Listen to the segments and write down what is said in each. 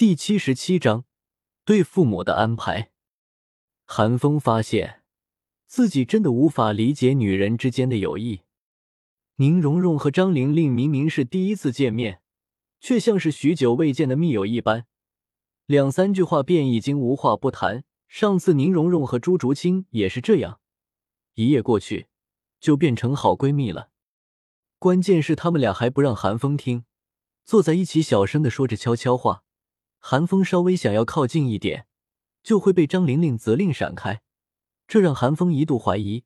第七十七章对父母的安排。韩风发现自己真的无法理解女人之间的友谊。宁荣荣和张玲玲明明是第一次见面，却像是许久未见的密友一般，两三句话便已经无话不谈。上次宁荣荣和朱竹清也是这样，一夜过去就变成好闺蜜了。关键是他们俩还不让韩风听，坐在一起小声的说着悄悄话。韩风稍微想要靠近一点，就会被张玲玲责令闪开，这让韩风一度怀疑，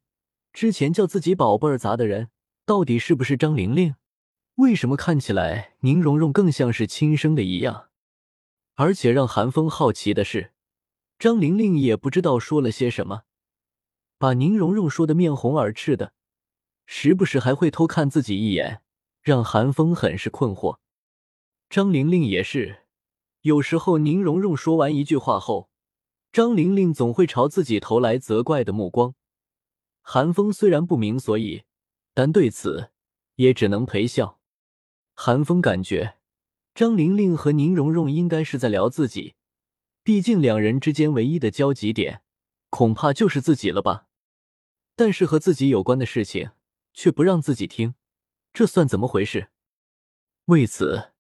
之前叫自己宝贝儿砸的人到底是不是张玲玲？为什么看起来宁荣荣更像是亲生的一样？而且让韩风好奇的是，张玲玲也不知道说了些什么，把宁荣荣说的面红耳赤的，时不时还会偷看自己一眼，让韩风很是困惑。张玲玲也是。有时候，宁荣荣说完一句话后，张玲玲总会朝自己投来责怪的目光。韩风虽然不明所以，但对此也只能陪笑。韩风感觉张玲玲和宁荣荣应该是在聊自己，毕竟两人之间唯一的交集点，恐怕就是自己了吧。但是和自己有关的事情却不让自己听，这算怎么回事？为此。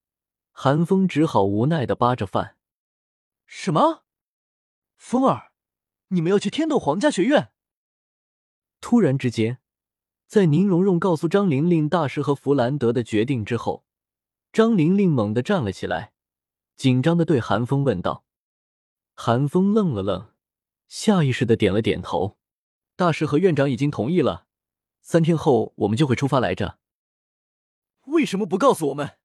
韩风只好无奈的扒着饭。什么？风儿，你们要去天斗皇家学院？突然之间，在宁荣荣告诉张玲玲大师和弗兰德的决定之后，张玲玲猛地站了起来，紧张的对韩风问道。韩风愣了愣，下意识的点了点头。大师和院长已经同意了，三天后我们就会出发来着。为什么不告诉我们？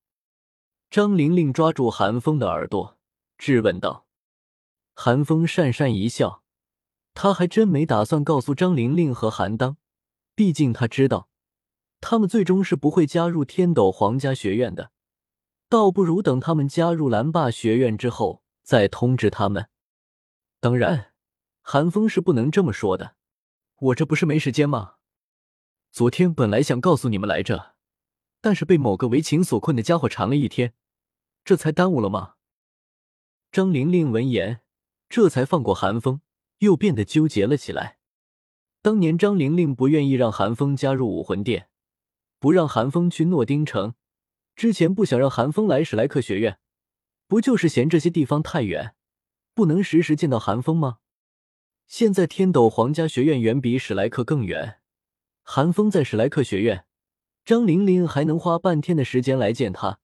张玲玲抓住韩风的耳朵，质问道：“韩风讪讪一笑，他还真没打算告诉张玲玲和韩当，毕竟他知道，他们最终是不会加入天斗皇家学院的，倒不如等他们加入蓝霸学院之后再通知他们。当然，韩风是不能这么说的，我这不是没时间吗？昨天本来想告诉你们来着。”但是被某个为情所困的家伙缠了一天，这才耽误了吗？张玲玲闻言，这才放过韩风，又变得纠结了起来。当年张玲玲不愿意让韩风加入武魂殿，不让韩风去诺丁城，之前不想让韩风来史莱克学院，不就是嫌这些地方太远，不能时时见到韩风吗？现在天斗皇家学院远比史莱克更远，韩风在史莱克学院。张玲玲还能花半天的时间来见他。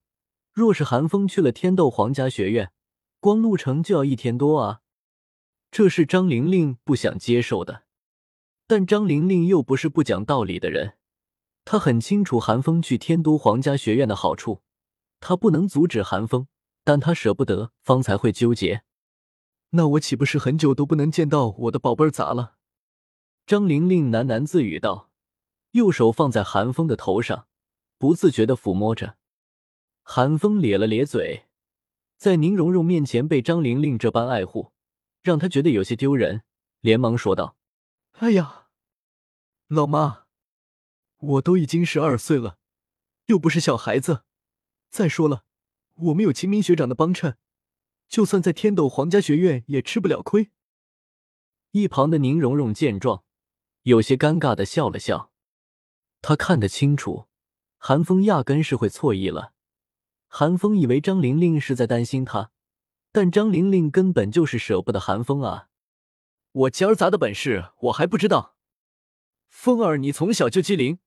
若是韩风去了天斗皇家学院，光路程就要一天多啊！这是张玲玲不想接受的。但张玲玲又不是不讲道理的人，她很清楚韩风去天都皇家学院的好处，她不能阻止韩风，但她舍不得，方才会纠结。那我岂不是很久都不能见到我的宝贝儿咋了？张玲玲喃喃自语道。右手放在韩风的头上，不自觉的抚摸着。韩风咧了咧嘴，在宁荣荣面前被张玲玲这般爱护，让他觉得有些丢人，连忙说道：“哎呀，老妈，我都已经十二岁了，又不是小孩子。再说了，我们有秦明学长的帮衬，就算在天斗皇家学院也吃不了亏。”一旁的宁荣荣见状，有些尴尬的笑了笑。他看得清楚，韩风压根是会错意了。韩风以为张玲玲是在担心他，但张玲玲根本就是舍不得韩风啊！我今儿砸的本事我还不知道。风儿，你从小就机灵，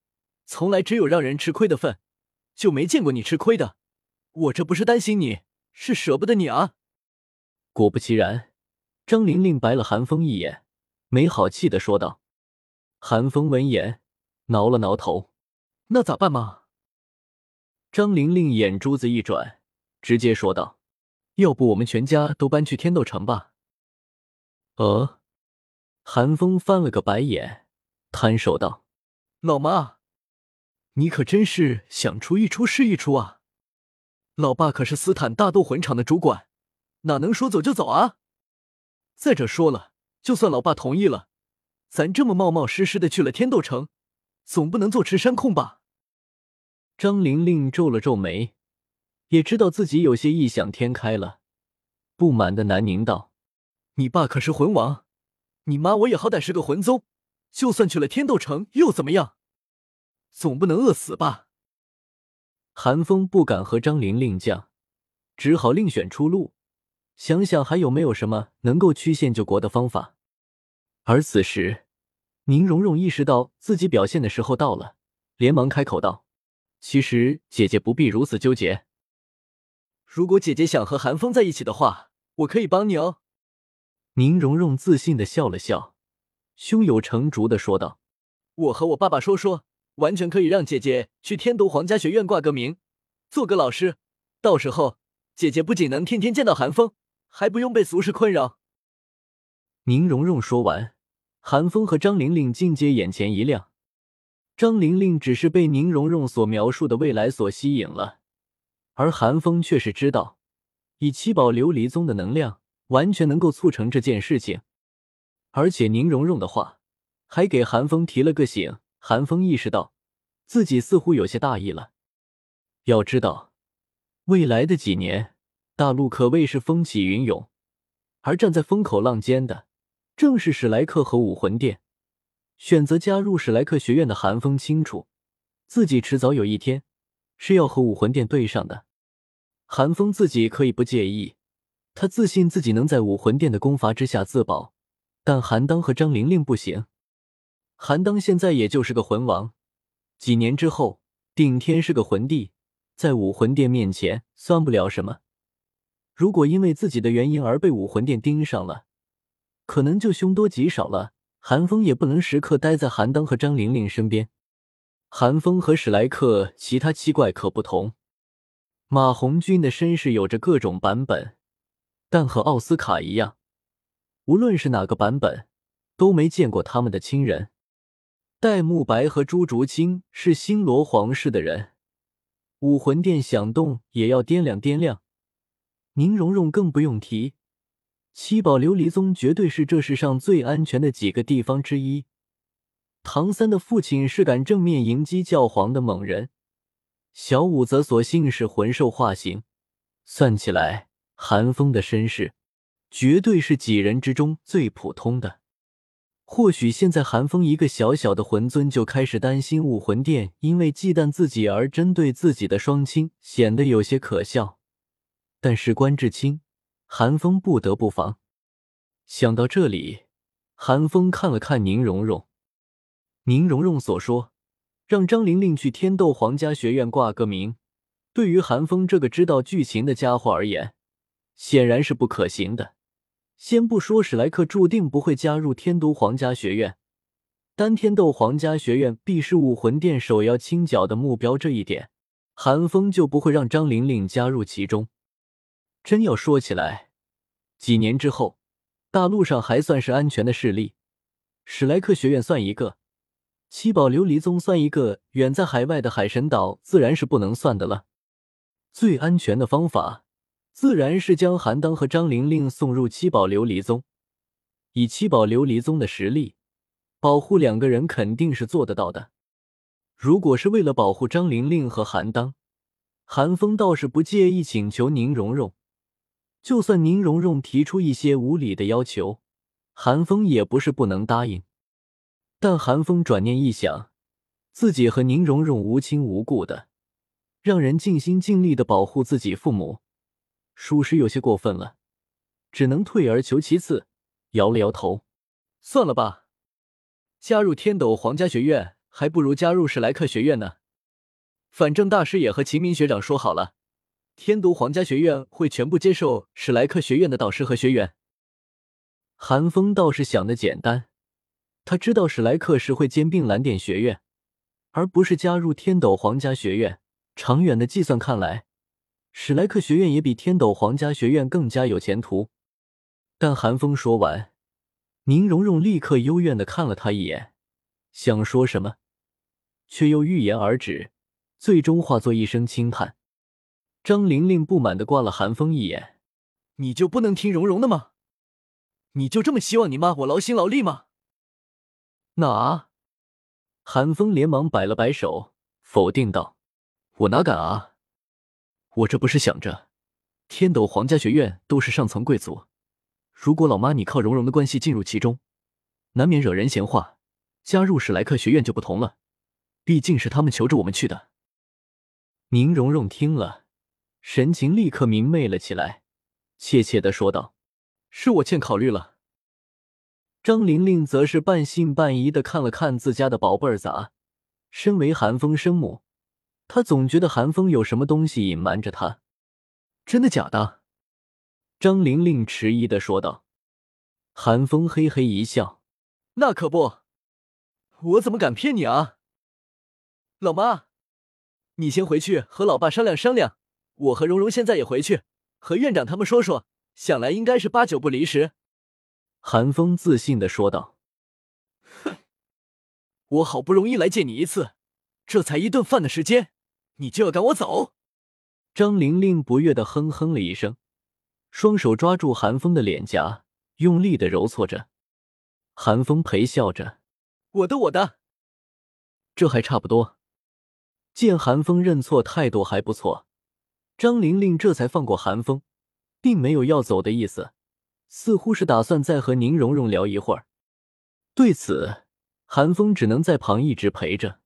从来只有让人吃亏的份，就没见过你吃亏的。我这不是担心你，是舍不得你啊！果不其然，张玲玲白了韩风一眼，没好气的说道。韩风闻言。挠了挠头，那咋办嘛？张玲玲眼珠子一转，直接说道：“要不我们全家都搬去天斗城吧？”呃，韩风翻了个白眼，摊手道：“老妈，你可真是想出一出是一出啊！老爸可是斯坦大斗魂场的主管，哪能说走就走啊？再者说了，就算老爸同意了，咱这么冒冒失失的去了天斗城。”总不能坐吃山空吧？张玲玲皱了皱眉，也知道自己有些异想天开了。不满的南宁道：“你爸可是魂王，你妈我也好歹是个魂宗，就算去了天斗城又怎么样？总不能饿死吧？”韩风不敢和张玲玲犟，只好另选出路，想想还有没有什么能够曲线救国的方法。而此时，宁荣荣意识到自己表现的时候到了，连忙开口道：“其实姐姐不必如此纠结。如果姐姐想和韩风在一起的话，我可以帮你哦。”宁荣荣自信的笑了笑，胸有成竹的说道：“我和我爸爸说说。”完全可以让姐姐去天都皇家学院挂个名，做个老师。到时候，姐姐不仅能天天见到韩风，还不用被俗事困扰。宁荣荣说完，韩风和张玲玲尽皆眼前一亮。张玲玲只是被宁荣荣所描述的未来所吸引了，而韩风却是知道，以七宝琉璃宗的能量，完全能够促成这件事情。而且宁荣荣的话，还给韩风提了个醒。韩风意识到，自己似乎有些大意了。要知道，未来的几年，大陆可谓是风起云涌，而站在风口浪尖的，正是史莱克和武魂殿。选择加入史莱克学院的韩风清楚，自己迟早有一天是要和武魂殿对上的。韩风自己可以不介意，他自信自己能在武魂殿的攻伐之下自保，但韩当和张玲玲不行。韩当现在也就是个魂王，几年之后顶天是个魂帝，在武魂殿面前算不了什么。如果因为自己的原因而被武魂殿盯上了，可能就凶多吉少了。韩风也不能时刻待在韩当和张玲玲身边。韩风和史莱克其他七怪可不同，马红军的身世有着各种版本，但和奥斯卡一样，无论是哪个版本，都没见过他们的亲人。戴沐白和朱竹清是星罗皇室的人，武魂殿想动也要掂量掂量。宁荣荣更不用提，七宝琉璃宗绝对是这世上最安全的几个地方之一。唐三的父亲是敢正面迎击教皇的猛人，小五则索性是魂兽化形。算起来，寒风的身世绝对是几人之中最普通的。或许现在寒风一个小小的魂尊就开始担心武魂殿因为忌惮自己而针对自己的双亲，显得有些可笑。但事关至亲，寒风不得不防。想到这里，寒风看了看宁荣荣。宁荣荣所说，让张玲玲去天斗皇家学院挂个名，对于寒风这个知道剧情的家伙而言，显然是不可行的。先不说史莱克注定不会加入天都皇家学院，单天斗皇家学院必是武魂殿首要清剿的目标这一点，韩风就不会让张玲玲加入其中。真要说起来，几年之后，大陆上还算是安全的势力，史莱克学院算一个，七宝琉璃宗算一个，远在海外的海神岛自然是不能算的了。最安全的方法。自然是将韩当和张玲玲送入七宝琉璃宗，以七宝琉璃宗的实力，保护两个人肯定是做得到的。如果是为了保护张玲玲和韩当，韩风倒是不介意请求宁荣荣，就算宁荣荣提出一些无理的要求，韩风也不是不能答应。但韩风转念一想，自己和宁荣荣无亲无故的，让人尽心尽力的保护自己父母。属实有些过分了，只能退而求其次，摇了摇头，算了吧。加入天斗皇家学院还不如加入史莱克学院呢。反正大师也和秦明学长说好了，天都皇家学院会全部接受史莱克学院的导师和学员。韩风倒是想的简单，他知道史莱克是会兼并蓝电学院，而不是加入天斗皇家学院。长远的计算看来。史莱克学院也比天斗皇家学院更加有前途，但韩风说完，宁荣荣立刻幽怨的看了他一眼，想说什么，却又欲言而止，最终化作一声轻叹。张玲玲不满的挂了韩风一眼：“你就不能听荣荣的吗？你就这么希望你妈我劳心劳力吗？”哪？韩风连忙摆了摆手，否定道：“我哪敢啊！”我这不是想着，天斗皇家学院都是上层贵族，如果老妈你靠蓉蓉的关系进入其中，难免惹人闲话。加入史莱克学院就不同了，毕竟是他们求着我们去的。宁荣荣听了，神情立刻明媚了起来，怯怯的说道：“是我欠考虑了。”张玲玲则是半信半疑的看了看自家的宝贝儿子，身为韩风生母，她总觉得韩风有什么东西隐瞒着她。真的假的？张玲玲迟疑的说道。韩风嘿嘿一笑：“那可不，我怎么敢骗你啊？老妈，你先回去和老爸商量商量，我和蓉蓉现在也回去和院长他们说说，想来应该是八九不离十。”韩风自信的说道：“哼，我好不容易来见你一次，这才一顿饭的时间，你就要赶我走？”张玲玲不悦的哼哼了一声，双手抓住韩风的脸颊，用力的揉搓着。韩风陪笑着：“我的，我的，这还差不多。”见韩风认错，态度还不错，张玲玲这才放过韩风，并没有要走的意思，似乎是打算再和宁荣荣聊一会儿。对此，韩风只能在旁一直陪着。